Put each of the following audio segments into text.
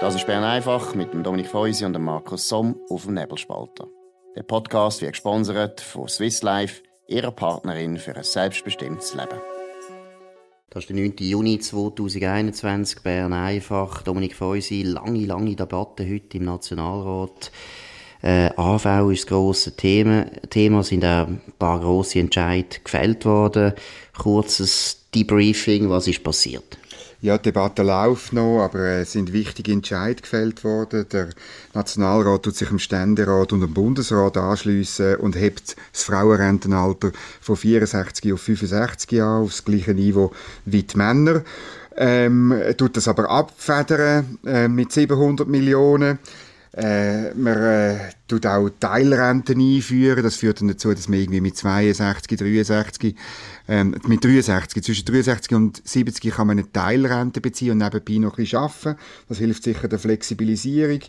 Das ist Bern einfach mit dem Dominik Feusi und dem Markus Somm auf dem Nebelspalter. Der Podcast wird gesponsert von Swiss Life, ihrer Partnerin für ein selbstbestimmtes Leben. Das ist der 9. Juni 2021, Bern einfach. Dominik Feusi, lange, lange Debatte heute im Nationalrat. Äh, AV ist das grosse Thema. Thema sind auch ein paar grosse Entscheidungen gefällt worden. Kurzes Debriefing, was ist passiert? Ja, die Debatte läuft noch, aber es sind wichtige Entscheidungen gefällt worden. Der Nationalrat tut sich dem Ständerat und dem Bundesrat anschließen und hebt das Frauenrentenalter von 64 auf 65 Jahre aufs gleiche Niveau wie die Männer. Ähm, tut das aber abfedern äh, mit 700 Millionen. Äh, man äh, tut auch Teilrenten einführen. Das führt dann dazu, dass man irgendwie mit 62, 63, ähm, mit 63, zwischen 63 und 70 kann man eine Teilrente beziehen und nebenbei noch ein bisschen arbeiten. Das hilft sicher der Flexibilisierung.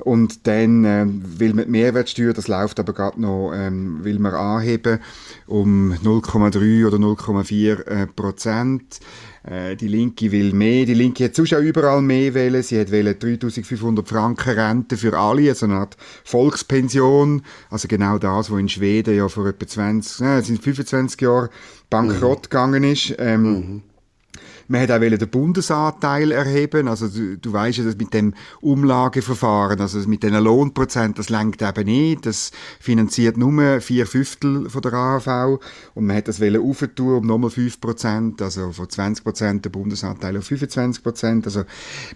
Und dann äh, will man die Mehrwertsteuer, das läuft aber gerade noch, ähm, will man anheben um 0,3 oder 0,4 äh, Prozent. Äh, die Linke will mehr. Die Linke hat sonst auch überall mehr wählen. Sie hat wählen 3500 Franken Rente für alle, also eine Art Volkspension. Also genau das, was in Schweden ja vor etwa 20, äh, sind 25 Jahren bankrott mhm. gegangen ist. Ähm, mhm. Man hat auch den Bundesanteil erheben. Also du, du weißt ja, dass mit dem Umlageverfahren, also mit den Lohnprozent, das lenkt eben nicht. Das finanziert nur vier Fünftel von der AHV. Und man hat das aufentun um nochmal fünf Prozent, also von 20 Prozent der Bundesanteil auf 25 Prozent. Also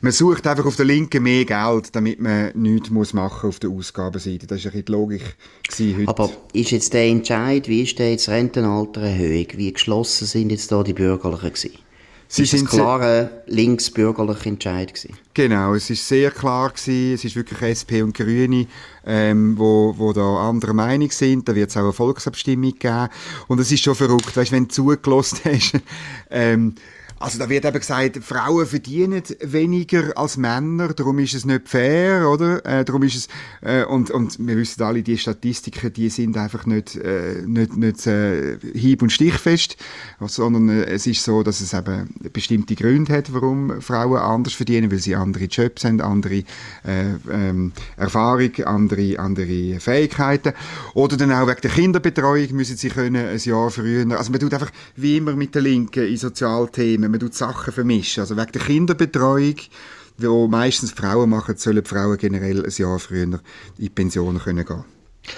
man sucht einfach auf der Linken mehr Geld, damit man nichts muss machen auf der Ausgabenseite. Das war ein die Logik heute. Aber ist jetzt der Entscheid, wie ist der jetzt Rentenaltererhöhung, wie geschlossen sind jetzt da die Bürgerlichen gewesen? Sie ist sind ein klarer linksbürgerlicher Entscheid gewesen. Genau, es ist sehr klar gewesen. Es ist wirklich SP und Grüne, ähm, wo, wo da anderer Meinung sind. Da wird es auch eine Volksabstimmung geben. Und es ist schon verrückt, weißt, wenn du zugelassen hast, ähm, also da wird eben gesagt, Frauen verdienen weniger als Männer, darum ist es nicht fair, oder? Äh, darum ist es äh, und und wir wissen alle, die Statistiken, die sind einfach nicht äh, nicht nicht äh, hieb- und stichfest, sondern äh, es ist so, dass es eben bestimmte Gründe hat, warum Frauen anders verdienen, weil sie andere Jobs haben, andere äh, ähm, Erfahrung, andere andere Fähigkeiten oder dann auch wegen der Kinderbetreuung müssen sie können ein Jahr früher. Also man tut einfach wie immer mit der Linken in Sozialthemen man tut Sachen vermischen. Also wegen der Kinderbetreuung, wo meistens Frauen machen, sollen die Frauen generell ein Jahr früher in die Pension können gehen.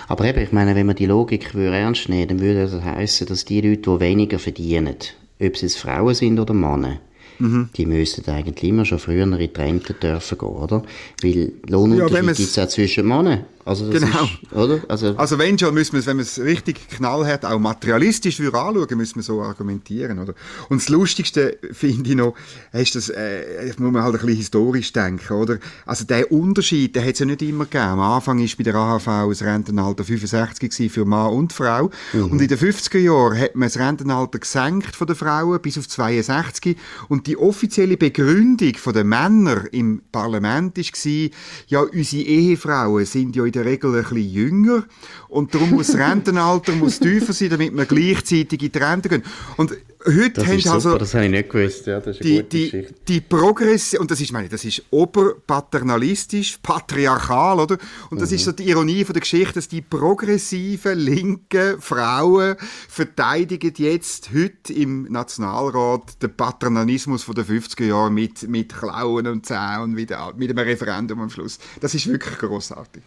Aber eben, ich meine, wenn man die Logik würde ernst nehmen dann würde das heißen, dass die Leute, die weniger verdienen, ob es jetzt Frauen sind oder Männer, mhm. die müssten eigentlich immer schon früher in die Rente dürfen gehen, oder? Weil Lohnunterschied ja, gibt es auch zwischen Männern. Also genau. Ist, oder? Also, also wenn schon, müssen wir wenn man es richtig knallhart auch materialistisch für anschauen, müssen wir so argumentieren, oder? Und das Lustigste finde ich noch, ist das, äh, muss man halt ein bisschen historisch denken, oder? Also der Unterschied, der hat es ja nicht immer gegeben. Am Anfang ist bei der AHV das Rentenalter 65 für Mann und Frau. Mhm. Und in den 50er Jahren hat man das Rentenalter gesenkt von den Frauen bis auf 62. Und die offizielle Begründung von den Männern im Parlament war, ja, unsere Ehefrauen sind ja in der Regel ein bisschen jünger und darum muss das Rentenalter muss tiefer sein, damit wir gleichzeitig in die Rente gehen. Und heute das haben super, also das habe ich nicht gewusst, ja, das ist die, die, die Progression, und das ist, meine, das ist oberpaternalistisch, patriarchal, oder? Und das mhm. ist so die Ironie von der Geschichte, dass die progressiven, linken Frauen verteidigen jetzt heute im Nationalrat den Paternalismus von den 50er Jahren mit, mit Klauen und Zähnen mit, mit einem Referendum am Schluss. Das ist wirklich großartig.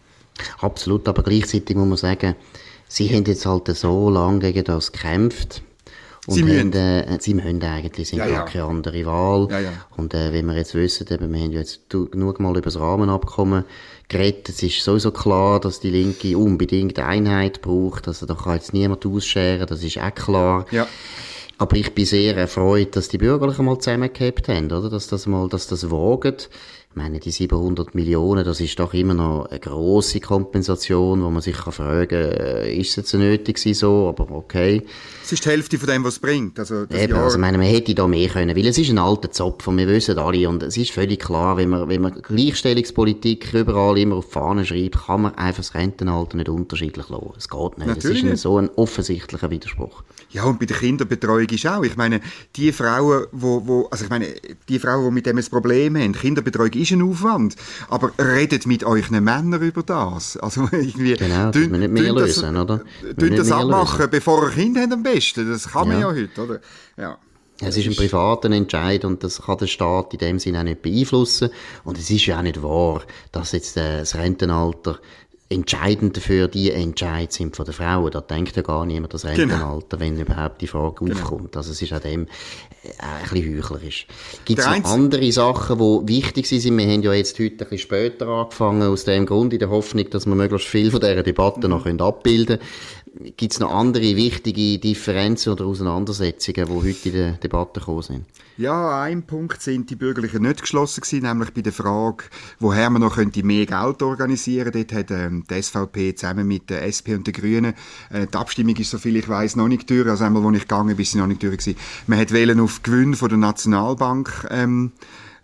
Absolut, aber gleichzeitig muss man sagen, sie haben jetzt halt so lange gegen das gekämpft. Und sie müssen. Haben, äh, sie müssen eigentlich, sind ja, ja. keine andere Wahl. Ja, ja. Und äh, wenn wir jetzt wissen, eben, wir haben ja jetzt genug mal über das Rahmenabkommen geredet, es ist sowieso klar, dass die Linke unbedingt Einheit braucht, also da kann jetzt niemand ausscheren, das ist auch klar. Ja. Aber ich bin sehr erfreut, dass die Bürgerlichen mal zusammengehabt haben, oder? Dass das mal, dass das wagen. Ich meine, die 700 Millionen, das ist doch immer noch eine grosse Kompensation, wo man sich kann fragen kann, äh, ist es jetzt nötig so, aber okay. Es ist die Hälfte von dem, was es bringt. Also, das Eben, Jahr... also, ich meine, man hätte da mehr können, weil es ist ein alter Zopf und wir wissen alle und es ist völlig klar, wenn man, wenn man Gleichstellungspolitik überall immer auf die Fahne schreibt, kann man einfach das Rentenalter nicht unterschiedlich lassen. Es geht nicht. Natürlich das ist so ein offensichtlicher Widerspruch. Ja, und bei der Kinderbetreuung ist auch, ich meine, die Frauen, wo, wo also ich meine, die Frauen, die mit dem ein Problem haben, Kinderbetreuung ist ist ein Aufwand. Aber redet mit euch Männern über das. Also irgendwie, genau, das wir nicht mehr lösen, das, oder? Tun das abmachen, lösen. bevor ihr Kind habt am besten. Das kann man ja, ja heute, oder? Ja. Es ist ein privater Entscheid und das kann der Staat in dem Sinne auch nicht beeinflussen. Und es ist ja auch nicht wahr, dass jetzt äh, das Rentenalter entscheidend dafür die Entscheid sind von den Frauen. Da denkt ja gar niemand das. Rentenalter, genau. wenn überhaupt die Frage genau. aufkommt. Also es ist an dem äh, ein bisschen heuchlerisch. Gibt es noch andere Sachen, die wichtig sind? Wir haben ja jetzt heute ein bisschen später angefangen, aus dem Grund, in der Hoffnung, dass wir möglichst viel von dieser Debatte noch abbilden können. Gibt es noch andere wichtige Differenzen oder Auseinandersetzungen, die heute in der Debatte gekommen sind? Ja, ein Punkt sind die Bürgerlichen nicht geschlossen gewesen, nämlich bei der Frage, woher man noch könnte mehr Geld organisieren. Dort hat ähm, die SVP zusammen mit der SP und den Grünen äh, die Abstimmung ist so viel ich weiß noch nicht durch. Also einmal, wo ich gegangen bin, ist sie noch nicht durch gewesen. Man hat wählen auf Gewinn von der Nationalbank ähm,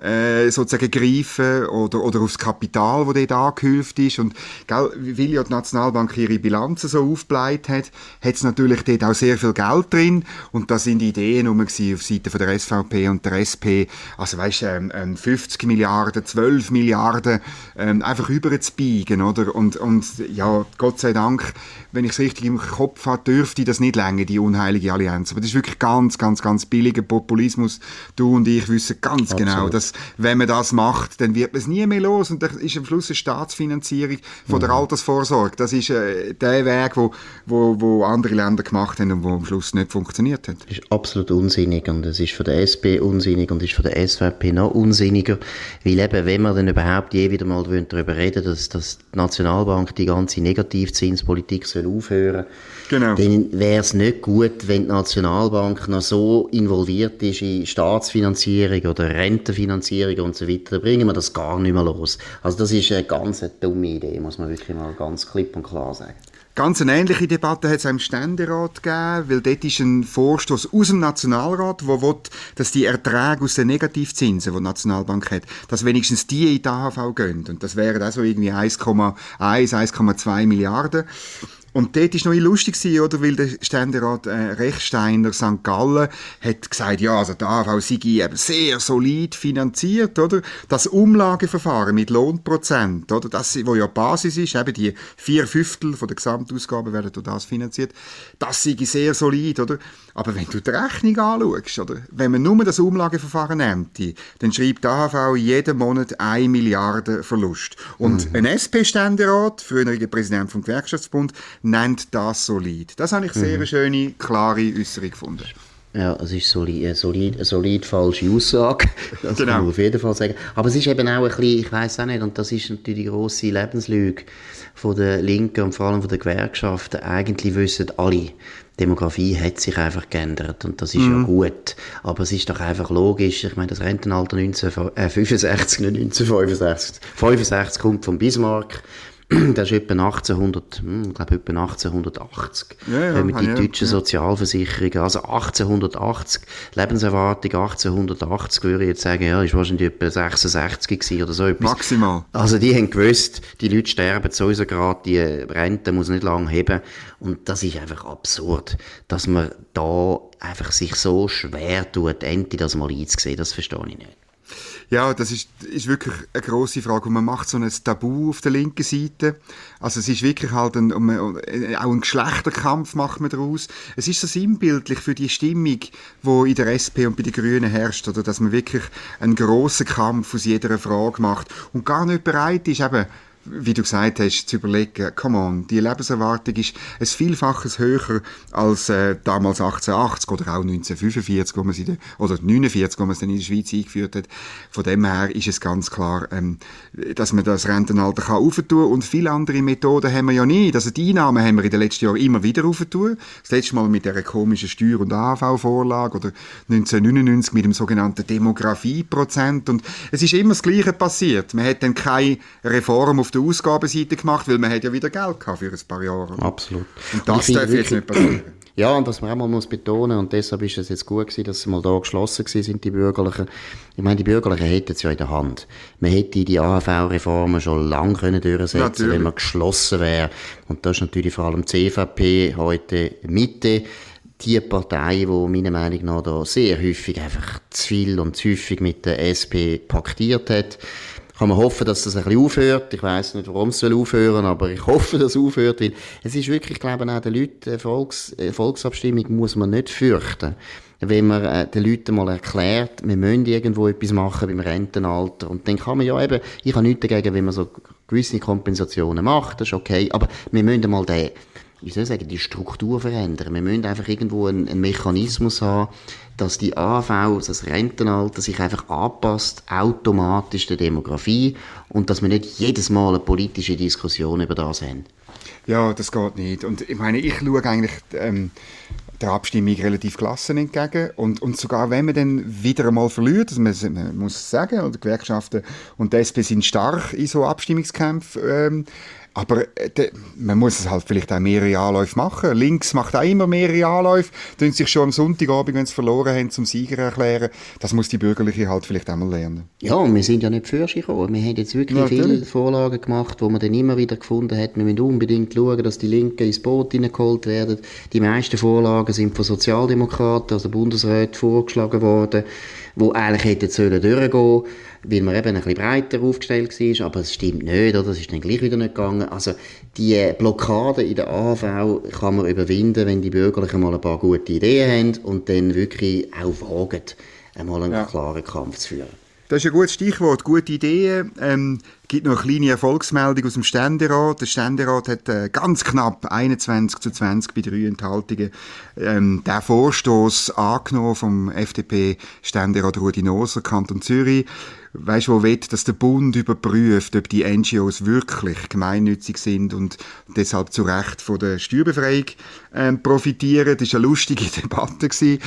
äh, sozusagen greifen oder, oder aufs Kapital, das dort angehäuft ist. Und gell, weil ja die Nationalbank ihre Bilanzen so aufgebläht hat, hat es natürlich dort auch sehr viel Geld drin. Und da sind Ideen rum auf Seite von der SVP und der SP. Also weißt du, ähm, 50 ähm, Milliarden, 12 Milliarden ähm, einfach überzubiegen, oder? Und, und ja, Gott sei Dank, wenn ich es richtig im Kopf habe, dürfte das nicht länger, die unheilige Allianz. Aber das ist wirklich ganz, ganz, ganz billiger Populismus. Du und ich wissen ganz genau, Absolut. genau, dass wenn man das macht, dann wird man es nie mehr los und das ist am Schluss eine Staatsfinanzierung von der mhm. Altersvorsorge. Das ist äh, der Weg, wo, wo, wo andere Länder gemacht haben und wo am Schluss nicht funktioniert hat. Das ist absolut unsinnig und es ist von der SP unsinnig und ist von der SVP noch unsinniger, weil eben, wenn man dann überhaupt je wieder mal darüber reden dass, dass die Nationalbank die ganze Negativzinspolitik soll aufhören Genau. Dann wäre es nicht gut, wenn die Nationalbank noch so involviert ist in Staatsfinanzierung oder Rentenfinanzierung und so weiter. Dann bringen wir das gar nicht mehr los. Also das ist eine ganz dumme Idee, muss man wirklich mal ganz klipp und klar sagen. Ganz eine ähnliche Debatte hat es auch im Ständerat gegeben, weil dort ist ein Vorstoß aus dem Nationalrat, wo will, dass die Erträge aus den Negativzinsen, die die Nationalbank hat, dass wenigstens die in die AHV gehen. Und das wären also irgendwie 1,1, 1,2 Milliarden. Und dort war noch lustig, oder, weil der Ständerat äh, Rechsteiner St. Gallen hat gesagt, ja, also die AV sei eben sehr solid finanziert, oder? Das Umlageverfahren mit Lohnprozent, oder? Das, wo ja Basis ist, eben die vier Fünftel von der Gesamtausgabe werden durch das finanziert. Das sei sehr solid, oder? Aber wenn du die Rechnung anschaust, oder? Wenn man nur das Umlageverfahren nimmt, dann schreibt die AHV jeden Monat 1 Milliarde Verlust. Und mhm. ein SP-Ständerat, früheriger Präsident vom Gewerkschaftsbund, nennt das solid. Das habe ich sehr mhm. eine schöne, klare Äußerung gefunden. Ja, es ist solid, eine solid, eine solid falsche Aussage. Das genau. kann man auf jeden Fall sagen. Aber es ist eben auch ein bisschen, ich weiß auch nicht, und das ist natürlich die grosse Lebenslüge von der Linken und vor allem von den Gewerkschaften. Eigentlich wissen alle, Demografie hat sich einfach geändert und das ist mhm. ja gut. Aber es ist doch einfach logisch. Ich meine, das Rentenalter 1965, äh, nicht 1965, 65 kommt von Bismarck. das ist etwa 1800, hm, ich glaube etwa 1880. Ja, ja, wir die ja, deutschen ja. Sozialversicherungen. Also 1880, Lebenserwartung 1880, würde ich jetzt sagen, ja, ist wahrscheinlich etwa 66 gewesen oder so etwas. Maximal. Also die haben gewusst, die Leute sterben sowieso gerade, die Rente muss nicht lange heben. Und das ist einfach absurd, dass man da einfach sich so schwer tut, endlich das mal einzusehen. Das verstehe ich nicht. Ja, das ist, ist wirklich eine große Frage. Und man macht so ein Tabu auf der linken Seite. Also es ist wirklich halt ein, auch ein Geschlechterkampf macht man daraus. Es ist so sinnbildlich für die Stimmung, die in der SP und bei den Grünen herrscht, oder dass man wirklich einen grossen Kampf aus jeder Frage macht und gar nicht bereit ist, eben wie du gesagt hast, zu überlegen, come on, die Lebenserwartung ist ein Vielfaches höher als äh, damals 1880 oder auch 1945, wo man sie, oder 49, wo man es dann in der Schweiz eingeführt hat. Von dem her ist es ganz klar, ähm, dass man das Rentenalter kann aufentun und viele andere Methoden haben wir ja nicht. Also die Einnahmen haben wir in den letzten Jahren immer wieder aufentun. Das letzte Mal mit der komischen Steuer- und AHV-Vorlage oder 1999 mit dem sogenannten Demografieprozent und es ist immer das Gleiche passiert. Man hat dann keine Reform auf der Ausgabenseite gemacht, weil man hat ja wieder Geld gehabt für ein paar Jahre. Absolut. Und das darf jetzt nicht passieren. Ja, und was man auch mal muss betonen, und deshalb ist es jetzt gut gewesen, dass sie mal da geschlossen gewesen sind, die Bürgerlichen. Ich meine, die Bürgerlichen hätten es ja in der Hand. Man hätte die AHV-Reformen schon lange können durchsetzen natürlich. wenn man geschlossen wäre. Und das ist natürlich vor allem die CVP heute Mitte die Partei, die meiner Meinung nach da sehr häufig einfach zu viel und zu häufig mit der SP paktiert hat kann man hoffen, dass das ein bisschen aufhört. Ich weiß nicht, warum es soll aufhören, aber ich hoffe, dass es aufhört, weil es ist wirklich, ich glaube auch den Leuten, Volks, Volksabstimmung muss man nicht fürchten wenn man äh, den Leuten mal erklärt, wir müssen irgendwo etwas machen beim Rentenalter. Und dann kann man ja eben, ich habe nichts dagegen, wenn man so gewisse Kompensationen macht, das ist okay, aber wir müssen mal den, wie soll ich sagen, die Struktur verändern. Wir müssen einfach irgendwo einen, einen Mechanismus haben, dass die AV, also das Rentenalter sich einfach anpasst, automatisch der Demografie und dass wir nicht jedes Mal eine politische Diskussion über das haben. Ja, das geht nicht. Und ich meine, ich schaue eigentlich ähm, der Abstimmung relativ gelassen entgegen. Und, und sogar wenn man dann wieder einmal verliert, also man, man muss sagen, oder Gewerkschaften und die SP sind stark in so Abstimmungskämpfen, ähm, aber äh, man muss es halt vielleicht auch mehrere Anläufe machen. Links macht auch immer mehrere Anläufe, tun sich schon am Sonntagabend, wenn sie verloren haben, zum Sieger erklären. Das muss die Bürgerliche halt vielleicht auch mal lernen. Ja, wir sind ja nicht für gekommen. Wir haben jetzt wirklich ja, viele Vorlagen gemacht, wo man dann immer wieder gefunden hat, wir müssen unbedingt schauen, dass die Linken ins Boot hineingeholt werden. Die meisten Vorlagen sind von Sozialdemokraten, also Bundesräten, vorgeschlagen worden, wo eigentlich hätten sollen durchgehen weil man eben ein bisschen breiter aufgestellt war, aber es stimmt nicht, oder? Das ist dann gleich wieder nicht gegangen. Also, die Blockade in der AV kann man überwinden, wenn die Bürgerlichen mal ein paar gute Ideen haben und dann wirklich auch wagen, einmal einen ja. klaren Kampf zu führen. Das ist ein gutes Stichwort, gute Ideen. Ähm, gibt noch eine kleine Erfolgsmeldung aus dem Ständerat. Der Ständerat hat äh, ganz knapp 21 zu 20 bei drei Enthaltungen ähm, der Vorstoß angenommen vom FDP-Ständerat Rudi Noser, Kanton Zürich weißt du, wo will, dass der Bund überprüft, ob die NGOs wirklich gemeinnützig sind und deshalb zu Recht von der Steuerbefreiung ähm, profitieren. Das war eine lustige Debatte, gewesen,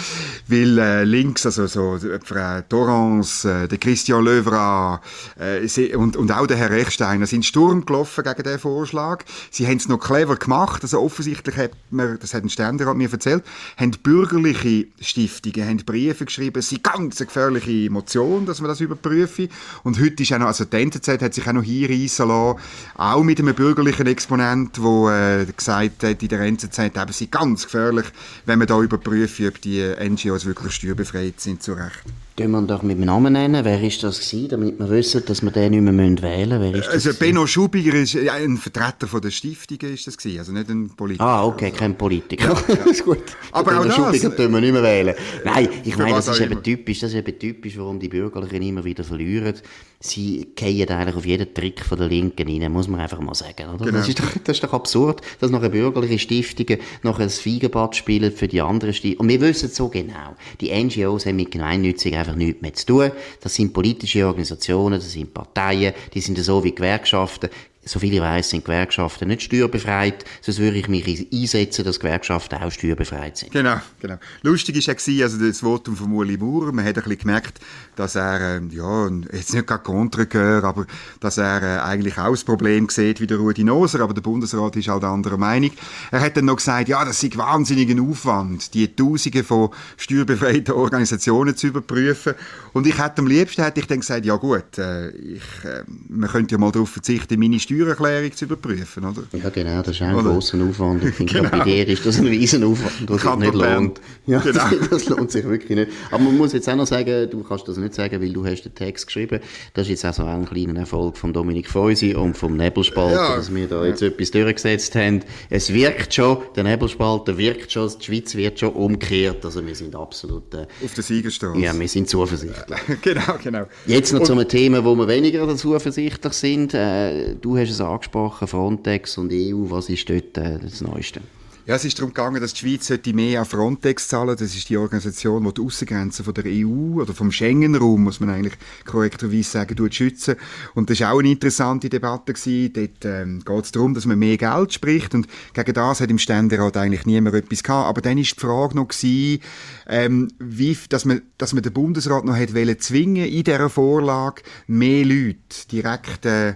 weil äh, links, also so äh, Frau Torrance, äh, der Christian Löwra äh, und, und auch der Herr Rechsteiner sind Sturm gelaufen gegen diesen Vorschlag. Sie haben es noch clever gemacht, also offensichtlich hat man, das hat ein Ständerat mir erzählt, haben bürgerliche Stiftungen haben Briefe geschrieben, es eine ganz gefährliche Motion, dass man das überprüft Höfe. Und heute ist auch noch, also die NZZ hat sich auch noch hinreissen lassen, auch mit einem bürgerlichen Exponent, der äh, gesagt hat, in der NZZ, eben sie ganz gefährlich, wenn man da überprüft, ob die NGOs wirklich steuerbefreit sind, zu Recht. Können wir doch mit dem Namen nennen? Wer ist das gewesen, damit wir wissen, dass wir den nicht mehr wählen müssen? Wer ist also Benno Schubiger ist ein Vertreter von der Stiftungen, ist das gewesen, also nicht ein Politiker. Ah, okay, kein Politiker. Ja, ja. ist gut. Aber Benno auch das... Schubiger tun wir nicht mehr wählen. Nein, ich meine, das ist eben typisch, das ist eben typisch, warum die Bürgerlichen immer wieder verlieren. Sie gehen eigentlich auf jeden Trick von der Linken rein, muss man einfach mal sagen. Oder? Genau. Das, ist doch, das ist doch absurd, dass noch eine bürgerliche Stiftungen noch ein Feigenbad spielen für die anderen Stiftungen. Und wir wissen so genau, die NGOs haben mit Gemeinnützig einfach nichts mehr zu tun. Das sind politische Organisationen, das sind Parteien, die sind so wie Gewerkschaften soviel ich weiß, sind Gewerkschaften nicht steuerbefreit. Sonst würde ich mich einsetzen, dass Gewerkschaften auch steuerbefreit sind. Genau, genau. Lustig ist ja also das Votum von Uli Maurer. Man hat ein bisschen gemerkt, dass er, ähm, ja, jetzt nicht gerade Kontrageur, aber dass er äh, eigentlich auch das Problem sieht wie der Rudi Noser, aber der Bundesrat ist halt anderer Meinung. Er hat dann noch gesagt, ja, das ist wahnsinnigen Aufwand, die Tausende von steuerbefreiten Organisationen zu überprüfen. Und ich hätte am liebsten hätte ich dann gesagt, ja gut, äh, ich, äh, man könnte ja mal darauf verzichten, meine Steuern Steuererklärung zu überprüfen, oder? Ja, genau, das ist auch ein großer Aufwand. Ich finde, genau. bei dir ist das ein Riesenaufwand, das sich nicht lohnt. Ja, genau. das lohnt sich wirklich nicht. Aber man muss jetzt auch noch sagen, du kannst das nicht sagen, weil du hast den Text geschrieben. Das ist jetzt auch so ein kleiner Erfolg von Dominik Feusi und vom Nebelspalter, ja. dass wir da jetzt ja. etwas durchgesetzt haben. Es wirkt schon, der Nebelspalter wirkt schon, die Schweiz wird schon umgekehrt. Also wir sind absolut... Äh, Auf der Siegerstraße. Ja, wir sind zuversichtlich. genau, genau. Jetzt noch und, zu einem Thema, wo wir weniger zuversichtlich sind. Äh, du hast hast es angesprochen, Frontex und EU, was ist dort äh, das Neueste? Ja, es ist darum gegangen, dass die Schweiz sollte mehr an Frontex zahlen. Das ist die Organisation, die die Aussengrenzen von der EU oder vom Schengen-Raum, muss man eigentlich korrekterweise sagen, schützen. Und das war auch eine interessante Debatte gewesen. Dort ähm, geht es darum, dass man mehr Geld spricht und gegen das hat im Ständerat eigentlich niemand etwas gehabt. Aber dann ist die Frage noch gewesen, ähm, wie, dass man, dass man den Bundesrat noch hat wollen zwingen, in dieser Vorlage mehr Leute direkt äh,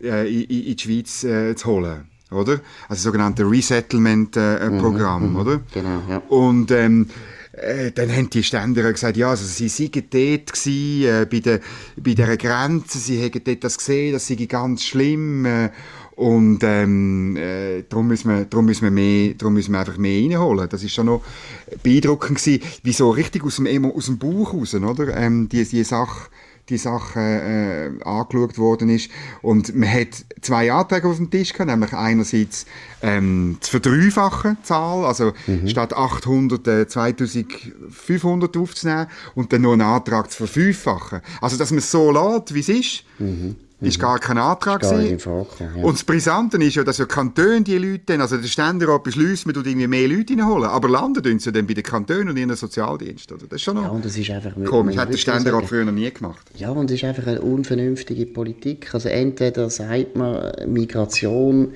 äh, in, in, die Schweiz äh, zu holen. Oder? Also sogenannte Resettlement-Programm, äh, mhm, oder? Genau, ja. Und ähm, äh, dann haben die Ständer gesagt, ja, also sie seien dort gewesen, äh, bei, der, bei dieser Grenze, sie hätten dort das gesehen, das sei ganz schlimm. Äh, und ähm, äh, darum, müssen wir, darum, müssen wir mehr, darum müssen wir einfach mehr reinholen. Das ist schon noch beeindruckend gewesen, wie so richtig aus dem, aus dem Bauch raus, oder? Ähm, die, die Sache die Sachen äh, angeschaut worden ist. Und man hat zwei Anträge auf dem Tisch gehabt, nämlich einerseits ähm, die verdreifache Zahl, also mhm. statt 800 äh, 2500 aufzunehmen und dann noch einen Antrag zu verfünffachen. Also, dass man es so lässt, wie es ist, mhm ist gar kein Antrag gar ja. Und das Brisante ist ja, dass ja Kantone die Leute, also der Ständerat beschließt, man tut irgendwie mehr Leute reinholen, aber landen tun sie dann bei den Kantonen und ihren Sozialdiensten. Das ist schon noch ja, und das ist einfach, komisch. Hat der Ständerat früher noch nie gemacht. Ja, und es ist einfach eine unvernünftige Politik. Also entweder sagt man Migration,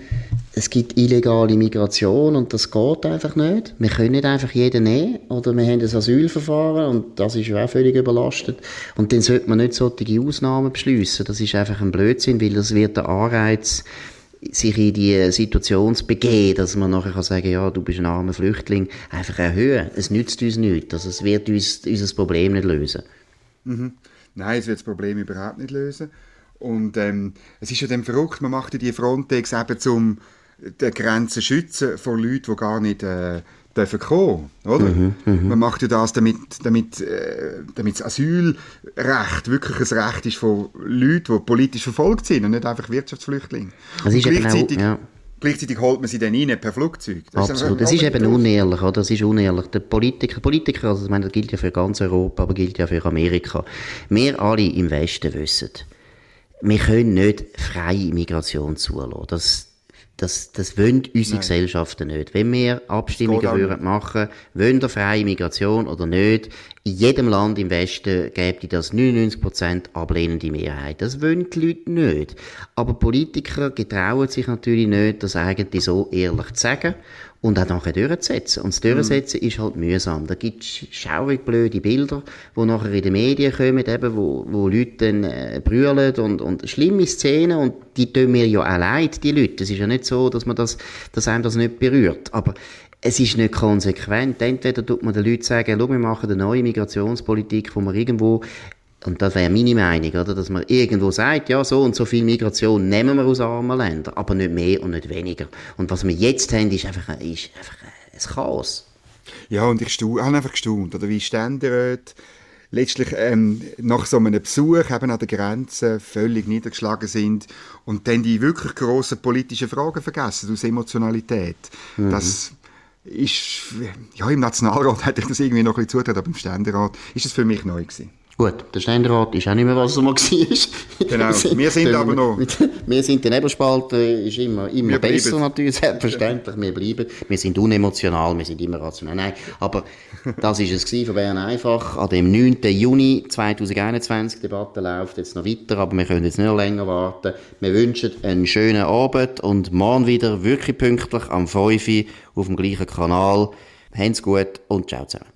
es gibt illegale Migration und das geht einfach nicht. Wir können nicht einfach jeden nehmen oder wir haben ein Asylverfahren und das ist ja auch völlig überlastet. Und dann sollte man nicht solche Ausnahmen beschließen. Das ist einfach ein Blödsinn, weil das wird der Anreiz, sich in die Situation zu begeben, dass man nachher kann sagen, ja, du bist ein armer Flüchtling, einfach erhöhen. Es nützt uns nichts. Also es wird uns unser Problem nicht lösen. Mhm. Nein, es wird das Problem überhaupt nicht lösen. Und ähm, es ist ja dann verrückt, man macht ja die Frontex eben zum die Grenzen schützen vor Leuten, die gar nicht äh, dürfen kommen, oder? Mhm, mhm, Man macht ja das, damit, damit, äh, damit das Asylrecht wirklich ein Recht ist von Leuten, die politisch verfolgt sind und nicht einfach Wirtschaftsflüchtlinge. Das ist gleichzeitig, auch, ja. Gleichzeitig holt man sie dann rein per Flugzeug. Das Absolut. Ist das ist eben unehrlich, oder? Das ist unehrlich. Der Politiker, Politiker, also ich meine, das gilt ja für ganz Europa, aber gilt ja für Amerika. Wir alle im Westen wissen, wir können nicht freie Migration zulassen. Das, das, das wollen unsere Nein. Gesellschaften nicht. Wenn wir Abstimmungen würden machen, wollen wir freie Migration oder nicht, in jedem Land im Westen gäbe das 99% ablehnende Mehrheit. Das wollen die Leute nicht. Aber Politiker getrauen sich natürlich nicht, das eigentlich so ehrlich zu sagen und auch nachher durchzusetzen. Und das Durchsetzen mhm. ist halt mühsam. Da gibt es schaurig blöde Bilder, die nachher in den Medien kommen, eben, wo, wo Leute dann äh, brüllen und, und schlimme Szenen und die tun mir ja auch leid, die Leute. Es ist ja nicht so, dass man das, dass einem das nicht berührt. Aber es ist nicht konsequent. Entweder tut man den Leuten sagen, wir machen eine neue Migrationspolitik, wo man irgendwo und das wäre meine Meinung, oder? dass man irgendwo sagt, ja, so und so viel Migration nehmen wir aus armen Ländern, aber nicht mehr und nicht weniger. Und was wir jetzt haben, ist einfach, ein, ist einfach ein Chaos. Ja, und ich habe einfach gestaunt, oder wie Ständeräte letztlich ähm, nach so einem Besuch eben an der Grenze völlig niedergeschlagen sind und dann die wirklich grossen politischen Fragen vergessen aus Emotionalität. Mhm. Das ist, ja, im Nationalrat hätte ich das irgendwie noch ein bisschen zugetraut, aber im Ständerat ist es für mich neu gewesen. Gut, der Ständerat ist auch nicht mehr, was er mal war. Genau, wir sind aber noch... Wir sind der Nebelspalter, ist immer, immer besser bleiben. natürlich, selbstverständlich, wir bleiben. Wir sind unemotional, wir sind immer rational. Nein, aber das war es von Bern einfach. An dem 9. Juni 2021, die Debatte läuft jetzt noch weiter, aber wir können jetzt nicht länger warten. Wir wünschen einen schönen Abend und morgen wieder wirklich pünktlich am 5 Uhr auf dem gleichen Kanal. Habt's gut und ciao zusammen.